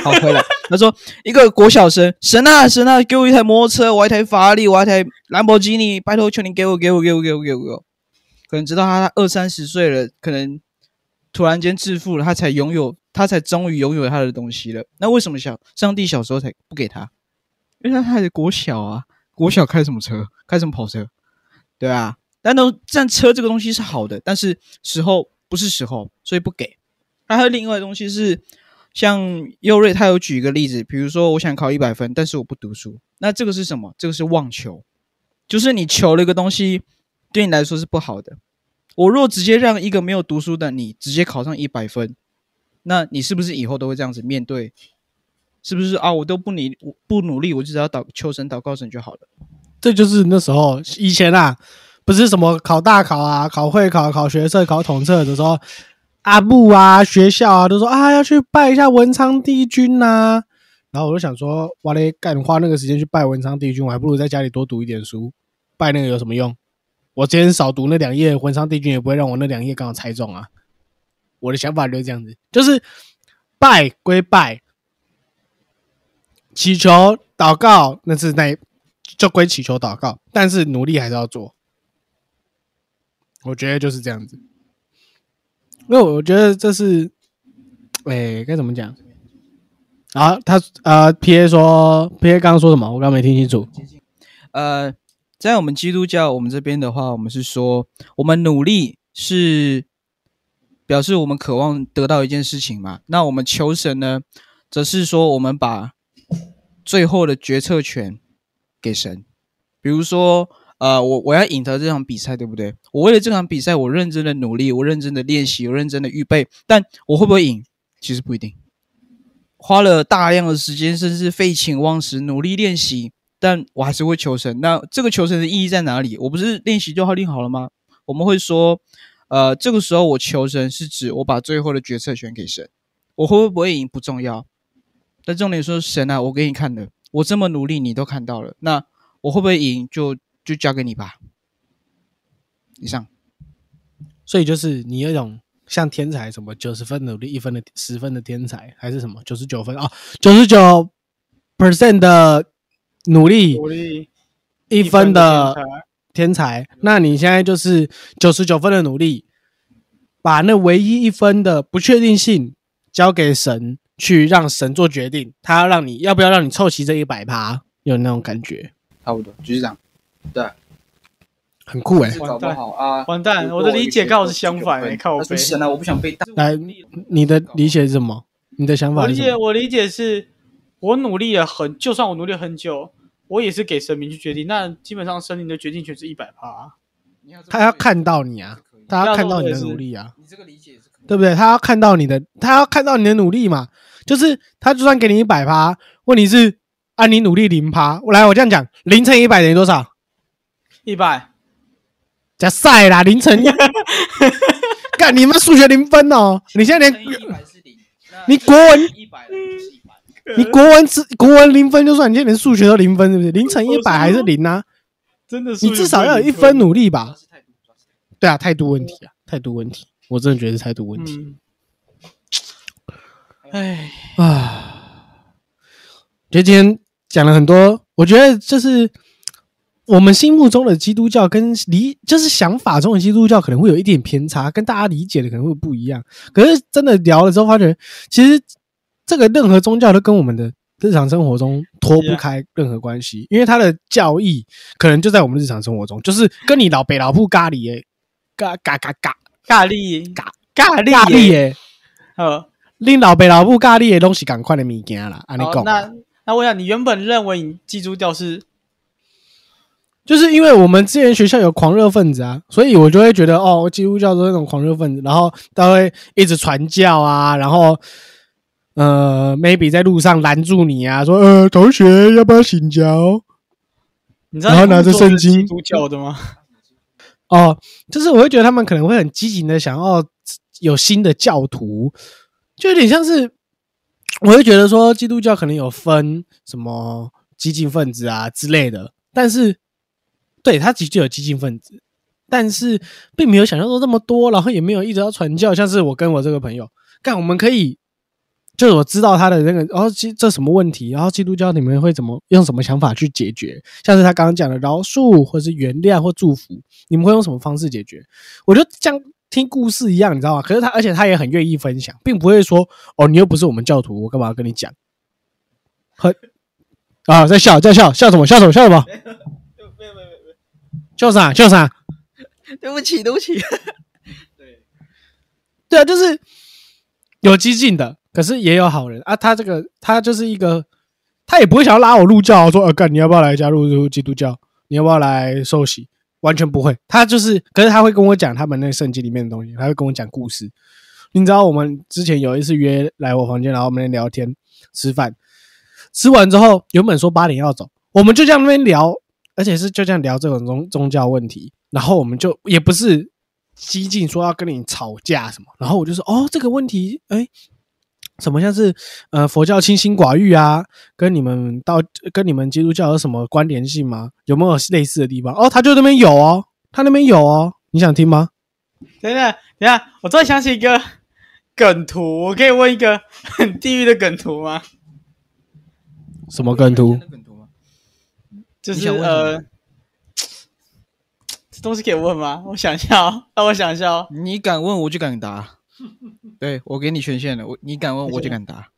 好，回来。他说：“一个国小生，神啊神啊，给我一台摩托车，我要一台法拉利，我要一台兰博基尼，拜托求你给我，给我，给我，给我，给我。给我”可能直到他二三十岁了，可能突然间致富了，他才拥有，他才终于拥有他的东西了。那为什么小上帝小时候才不给他？因为他还是国小啊，国小开什么车？开什么跑车？对啊。但都但车这个东西是好的，但是时候不是时候，所以不给。还有另外的东西是，像佑瑞他有举一个例子，比如说我想考一百分，但是我不读书，那这个是什么？这个是妄求，就是你求了一个东西，对你来说是不好的。我若直接让一个没有读书的你直接考上一百分，那你是不是以后都会这样子面对？是不是啊？我都不努不努力，我就只要祷求神、祷告神就好了。这就是那时候以前啊，不是什么考大考啊、考会考、考学测、考统测的时候。阿布啊，学校啊，都说啊要去拜一下文昌帝君呐、然后我就想说，哇嘞，干花那个时间去拜文昌帝君，我还不如在家里多读一点书。拜那个有什么用？我今天少读那两页文昌帝君，也不会让我那两页刚好猜中啊。我的想法就是这样子，就是拜归拜，祈求祷告那是那就归祈求祷告，但是努力还是要做。我觉得就是这样子，因为我觉得这是，哎，该怎么讲？啊，他呃，P A 说，P A 刚刚说什么？我刚刚没听清楚。呃，在我们基督教我们这边的话，我们是说，我们努力是表示我们渴望得到一件事情嘛。那我们求神呢，则是说我们把最后的决策权给神。比如说，呃，我我要赢得这场比赛，对不对？我为了这场比赛，我认真的努力，我认真的练习，我认真的预备，但我会不会赢？其实不一定。花了大量的时间，甚至废寝忘食，努力练习，但我还是会求神。那这个求神的意义在哪里？我不是练习就好练好了吗？我们会说，呃，这个时候我求神是指我把最后的决策权给神，我会不会赢不重要，但重点说神啊，我给你看的，我这么努力你都看到了，那我会不会赢就就交给你吧。以上，所以就是你有一种。像天才什么九十分努力一分的十分的天才还是什么九十九分啊九十九 percent 的努力努力一分的天才，那你现在就是九十九分的努力，把那唯一一分的不确定性交给神去让神做决定，他要让你要不要让你凑齐这一百趴，有那种感觉，差不多就是这样，对。很酷哎，搞不好啊！完蛋，我的理解刚好是相反哎，靠背。神啊，我不想被来，你的理解是什么？你的想法？我理解，我理解是，我努力了很，就算我努力很久，我也是给神明去决定。那基本上神明的决定权是一百趴。他要看到你啊，他要看到你的努力啊。你这个理解是对不对？他要看到你的，他要看到你的努力嘛。就是他就算给你一百趴，问题是按你努力零趴。我来，我这样讲，零乘一百等于多少？一百。加赛啦，凌晨，干你们数学零分哦！你现在连你国文一百你国文只国文零分就算，你现在连数学都零分，是不是？零乘一百还是零啊？真的，你至少要有一分努力吧？对啊，态度问题啊，态度问题，我真的觉得是态度问题。哎啊，觉得今天讲了很多，我觉得就是。我们心目中的基督教跟理就是想法中的基督教可能会有一点偏差，跟大家理解的可能会不一样。可是真的聊了之后，发觉其实这个任何宗教都跟我们的日常生活中脱不开任何关系，因为它的教义可能就在我们日常生活中，就是跟你老北老铺咖喱诶，咖咖咖咖咖喱咖咖喱咖喱诶，呃，令老北老铺咖喱的东西赶快的物件啦。啊，你讲。那那我想你原本认为你基督教是？就是因为我们之前学校有狂热分子啊，所以我就会觉得哦，基督教是那种狂热分子，然后他会一直传教啊，然后呃，maybe 在路上拦住你啊，说呃，同学要不要请教？你知道然后拿着圣经基督教的吗？哦，就是我会觉得他们可能会很积极的想要有新的教徒，就有点像是我会觉得说基督教可能有分什么激进分子啊之类的，但是。对他的确有激进分子，但是并没有想象中那么多，然后也没有一直要传教。像是我跟我这个朋友干，我们可以就是我知道他的那个，然后这这什么问题，然后基督教你们会怎么用什么想法去解决？像是他刚刚讲的饶恕，或是原谅或祝福，你们会用什么方式解决？我就像听故事一样，你知道吗？可是他而且他也很愿意分享，并不会说哦，你又不是我们教徒，我干嘛要跟你讲？很啊，在笑在笑笑什么笑什么笑什么？没有没有没有，笑啥笑啥？对不起对不起。对对啊，就是有激进的，可是也有好人啊。他这个他就是一个，他也不会想要拉我入教，说呃干你要不要来加入基督教？你要不要来受洗？完全不会。他就是，可是他会跟我讲他们那圣经里面的东西，他会跟我讲故事。你知道我们之前有一次约来我房间，然后我们聊天吃饭，吃完之后原本说八点要走，我们就这样那边聊。而且是就这样聊这种宗宗教问题，然后我们就也不是激进说要跟你吵架什么，然后我就说哦这个问题，哎，什么像是呃佛教清心寡欲啊，跟你们到跟你们基督教有什么关联性吗？有没有类似的地方？哦，他就那边有哦，他那边有哦，你想听吗？等等等下，我突然想起一个梗图，我可以问一个 很地狱的梗图吗？什么梗图？梗图吗？就是呃，这东西可以问吗？我想一下哦，让我想一下哦。你敢问我就敢答，对我给你权限了，我你敢问我就敢答。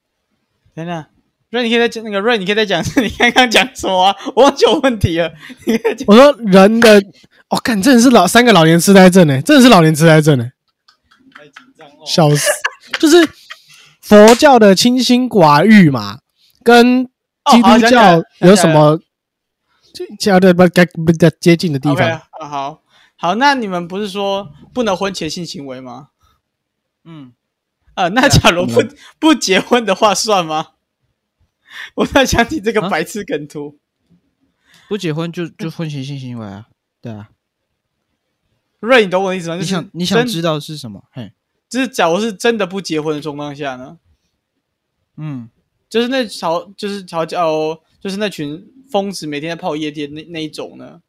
等等，瑞，你可以再讲那个瑞，你可以再讲你刚刚讲什么啊？我忘记有问题了。你可以讲我说人的，哦，看真的是老三个老年痴呆症呢，真的是老年痴呆症呢，笑死！就是佛教的清心寡欲嘛，跟基督教有什么教的不该不该接近的地方？好好好，那你们不是说不能婚前性行为吗？嗯，啊，那假如不嗯不结婚的话算吗？我在想起这个啊白痴梗图，不结婚就就婚前性行为啊，对啊。瑞，你懂我的意思吗？就是你想你想知道是什么？嘿，就是假如是真的不结婚的状况下呢，嗯，就是那吵，就是吵架哦，就是那群疯子每天在泡夜店那那一种呢，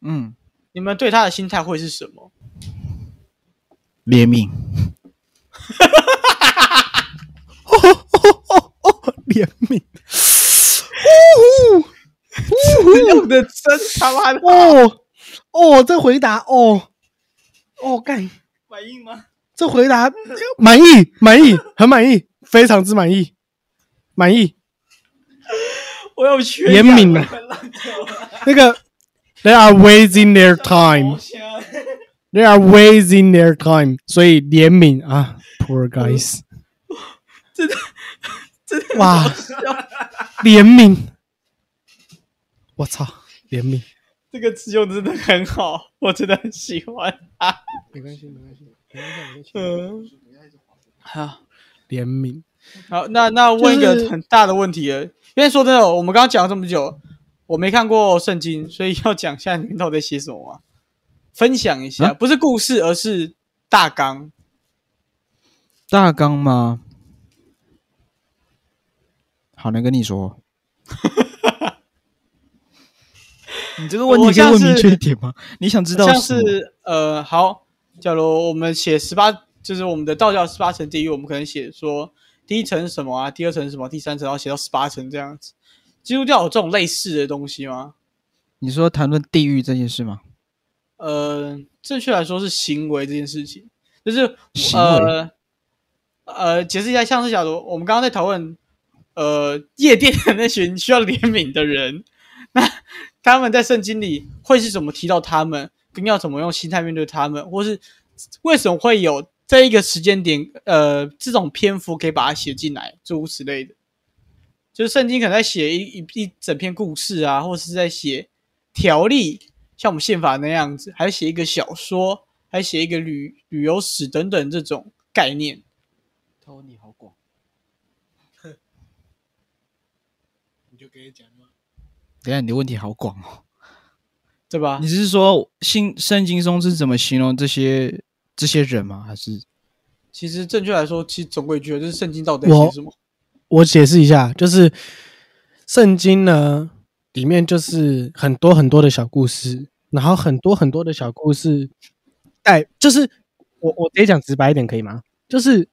嗯，你们对他的心态会是什么？怜悯。怜悯用的真他妈的。哦哦，这回答哦哦干，满意吗？这回答满意满意很满意，非常之满意满意。我有缺怜悯了。那个，they are wasting their time。They are wasting their time，所以怜悯啊，poor guys，真的真的哇，怜悯，我操，怜悯，这个词用的真的很好，我真的很喜欢啊。没关系，没关系，嗯，好，怜悯，好，那那问一就是个很大的问题了，因为说真的，我们刚刚讲了这么久，我没看过圣经，所以要讲一下里面到底在写什么吗？分享一下，啊不是故事，而是大纲。大纲吗？好能跟你说。你这个问题可以问明确一点吗？你想知道像是呃，好，假如我们写十八，就是我们的道教十八层地狱，我们可能写说第一层是什么啊，第二层什么，第三层，然后写到十八层这样子。基督教有这种类似的东西吗？你说谈论地狱这件事吗？呃，正确来说是行为这件事情，就是呃呃，解释一下，像是假如我们刚刚在讨论呃夜店的那群需要怜悯的人，那他们在圣经里会是怎么提到他们，跟要怎么用心态面对他们，或是为什么会有这一个时间点呃这种篇幅可以把它写进来，诸如此类的。就是圣经可能在写一一一整篇故事啊，或是在写条例，像我们宪法那样子，还写一个小说，还写一个旅旅游史等等这种概念。头你好广，你就可以讲吗？等下你的问题好广哦。对吧你？是说新圣经中是怎么形容这些这些人吗？还是其实正确来说，其实总归一句，就是圣经到底在写什么？我解释一下，就是圣经呢里面就是很多很多的小故事，然后很多很多的小故事，哎就是我我直接讲直白一点可以吗？就是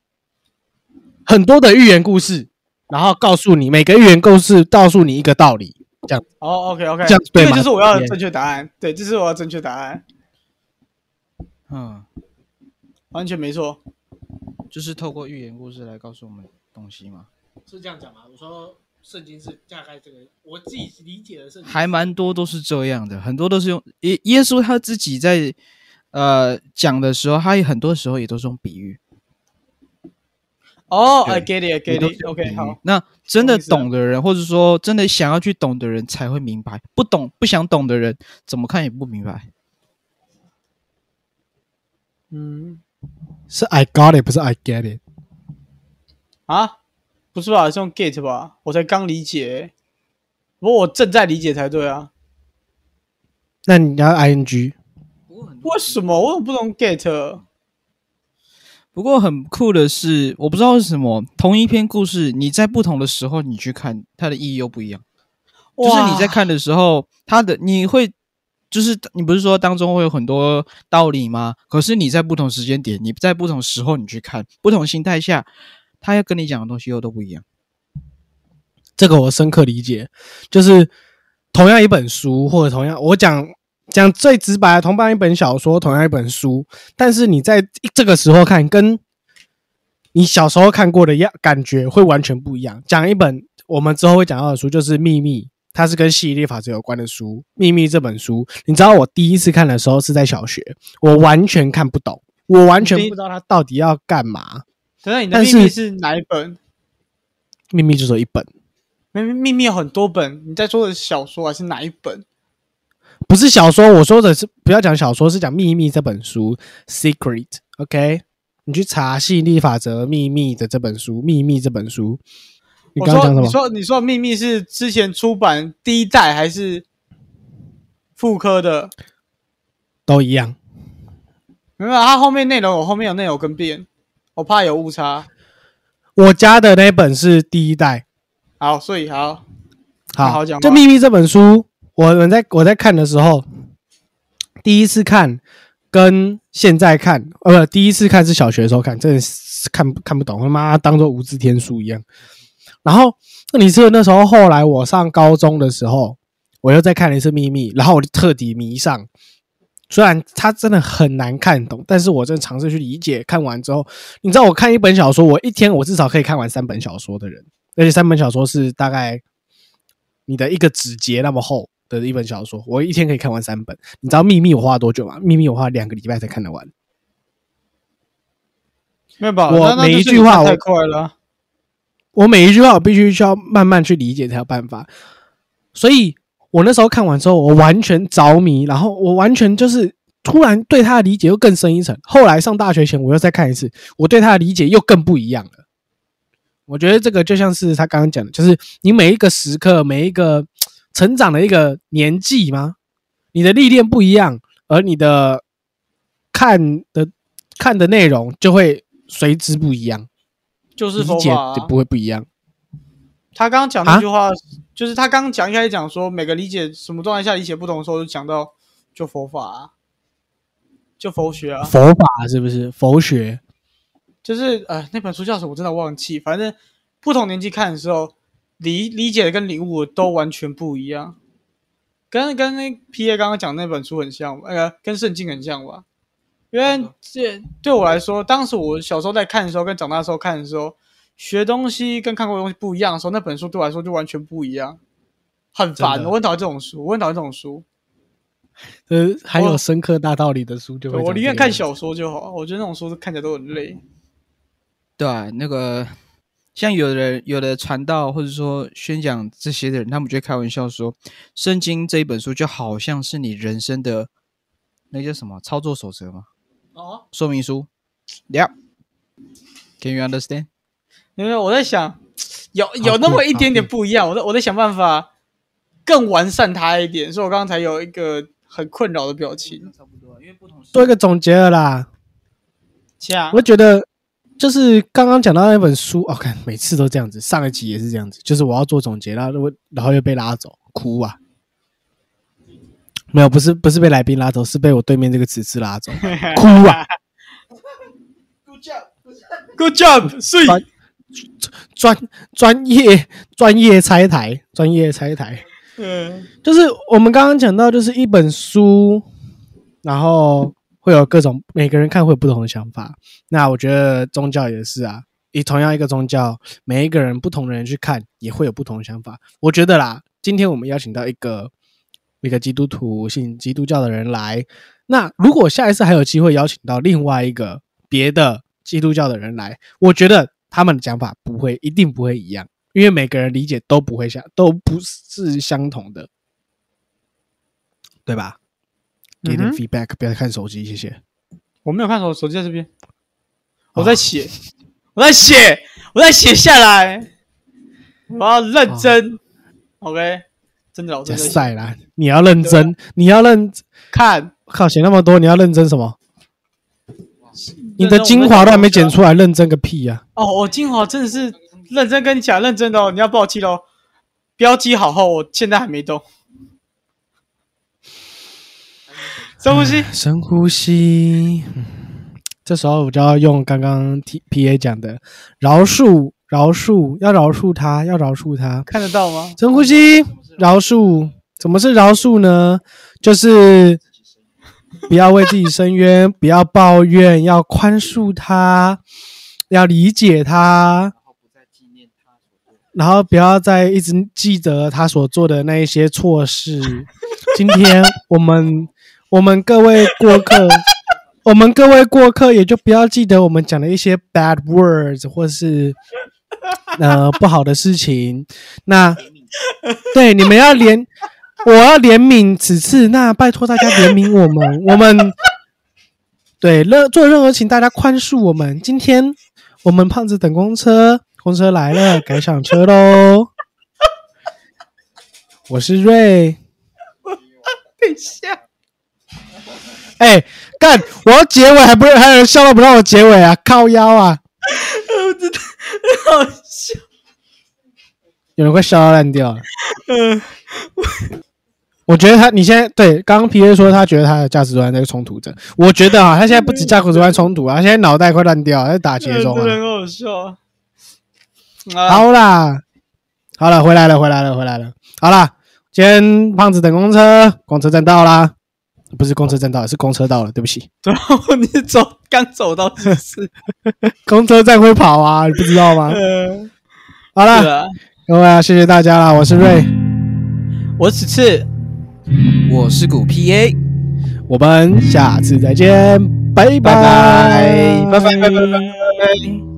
很多的寓言故事，然后告诉你每个寓言故事告诉你一个道理，这样哦，OK OK，这样对这个就是我要的正确答案。对，这是我要正确答案，嗯，完全没错。就是透过寓言故事来告诉我们东西嘛？是这样讲吗？我说圣经是大概这个，我自己理解的圣还蛮多都是这样的，很多都是用耶耶稣他自己在呃讲的时候，他也很多时候也都是用比喻。哦对，I get it, I get it. OK，好，那真的懂的人，或者说真的想要去懂的人才会明白，不懂不想懂的人怎么看也不明白。嗯，是 I got it，不是 I get it。啊，不是吧？是用 get 吧？我才刚理解，不过我正在理解才对啊。那你要 ing，为什么我怎么不能 get？不过很酷的是，我不知道为什么同一篇故事，你在不同的时候你去看，它的意义又不一样。就是你在看的时候，它的你会就是你不是说当中会有很多道理吗？可是你在不同时间点，你在不同时候你去看，不同心态下，他要跟你讲的东西又都不一样。这个我深刻理解，就是同样一本书，或者同样我讲讲最直白的，同样一本小说，同样一本书，但是你在这个时候看，跟你小时候看过的样感觉会完全不一样。讲一本我们之后会讲到的书，就是《秘密》，它是跟吸引力法则有关的书。《秘密》这本书，你知道我第一次看的时候是在小学，我完全看不懂，我完全不知道它到底要干嘛。等等，你的秘密是是哪一本？秘密就只有一本，秘密秘密有很多本，你在说的小说还是哪一本？不是小说，我说的是不要讲小说，是讲《秘密》这本书，Secret。OK，你去查吸引力法则《秘密》的这本书，《秘密》这本书，你我说你刚刚讲什么？说你说的秘密是之前出版第一代还是复刻的？都一样。没有，它后面内容我后面有内容跟变，我怕有误差。我家的那本是第一代，好，所以好，好，好讲话就《秘密》这本书，我们在我在看的时候，第一次看跟现在看，呃，不，第一次看是小学的时候看，真的是看看不懂，他妈当做无字天书一样。然后你是那时候后来我上高中的时候，我又再看了一次《秘密》，然后我就彻底迷上。虽然它真的很难看懂，但是我真的尝试去理解。看完之后，你知道我看一本小说，我一天我至少可以看完三本小说的人，而且三本小说是大概你的一个指节那么厚的一本小说，我一天可以看完三本。你知道《秘密》我花了多久吗？《秘密》我花了两个礼拜才看得完。没有吧？我每一句话我快了啊。我每一句话我必须需要慢慢去理解才有办法。所以我那时候看完之后，我完全着迷，然后我完全就是突然对他的理解又更深一层。后来上大学前，我又再看一次，我对他的理解又更不一样了。我觉得这个就像是他刚刚讲的，就是你每一个时刻、每一个成长的一个年纪吗？你的历练不一样，而你的看的看的内容就会随之不一样，就是理解。不会不一样。他刚刚讲啊那句话，就是他刚刚讲一开始讲说，每个理解什么状态下理解不同的时候，就讲到就佛法、啊，就佛学啊，佛法是不是佛学？就是呃那本书叫什么我真的忘记，反正不同年纪看的时候，理理解的跟领悟都完全不一样，跟跟那 P A 刚刚讲那本书很像，呃，跟圣经很像吧？因为这对我来说，当时我小时候在看的时候，跟长大的时候看的时候，学东西跟看过的东西不一样的时候，那本书对我来说就完全不一样，很烦。我很讨厌这种书，我很讨厌这种书。呃，还有我深刻大道理的书就。我宁愿看小说就好，我觉得那种书看起来都很累。对啊，那个像有的人有的传道或者说宣讲这些的人，他们就会开玩笑说，《圣经》这一本书就好像是你人生的那叫什么操作守则吗？哦，说明书。Yep，Can you understand？因为我在想，有有那么一点点不一样，我在我在想办法更完善它一点，所以我刚刚才有一个很困扰的表情。差不多，因为不同做一个总结了啦。啊我觉得就是刚刚讲到那本书，哦，看每次都这样子，上一集也是这样子，就是我要做总结，然后我然后又被拉走，哭啊！没有，不是不是被来宾拉走，是被我对面这个词次拉走，哭啊！Good job，Good job，专专专业专业拆台，专业拆台。嗯，就是我们刚刚讲到，就是一本书，然后会有各种每个人看会有不同的想法。那我觉得宗教也是啊，以同样一个宗教，每一个人不同的人去看也会有不同的想法。我觉得啦，今天我们邀请到一个一个基督徒信基督教的人来，那如果下一次还有机会邀请到另外一个别的基督教的人来，我觉得他们的讲法不会一定不会一样。因为每个人理解都不会相，都不是相同的，对吧？给点 feedback，、不要看手机，谢谢。我没有看手手机在这边，我在写，我在写，我在写下来，我要认真。OK，真的，我加真的在写赛啦，你要认真，你要认，看靠，写那么多，你要认真什么？你的精华都还没剪出来，认真个屁呀、哦，我精华真的是认真跟你讲，认真的哦，你要抱歉哦。标记好后，我现在还没动。深呼吸，深呼吸。嗯这时候我就要用刚刚 T P A 讲的饶恕饶恕，要饶恕他，要饶恕他。看得到吗？深呼吸，饶恕。什么是饶恕呢？就是不要为自己伸冤，不要抱怨，要宽恕他，要理解他，然后不要再一直记得他所做的那一些错事。今天我们我们各位过客，我们各位过客也就不要记得我们讲的一些 bad words 或是呃 不好的事情。那对你们要怜，我要怜悯此次，那拜托大家怜悯我们，我们对任做任何请大家宽恕我们。今天我们胖子等公车，公车来了，该上车喽。我是瑞。等一下，哎，干！我要结尾还不还有人笑到不让我结尾啊？靠腰啊！我真的很好笑。有人快笑到烂掉了。嗯，我觉得他，你现在对刚刚 P A 说他觉得他的价值观在冲突着。我觉得啊，他现在不止价值观冲突啊，他现在脑袋快烂掉了，在打结中真的啊。很好笑好啦，好了，回来了，回来了，回来了。好啦，今天胖子等公车，公车站到啦。不是公车站到了，是公车到了，对不起。然后你走刚走到是是？公车站会跑啊，你不知道吗？嗯，好啦，是啊，各位啊，谢谢大家啦，我是瑞，我此次我是股 PA，我们下次再见，拜拜拜拜拜拜拜拜拜。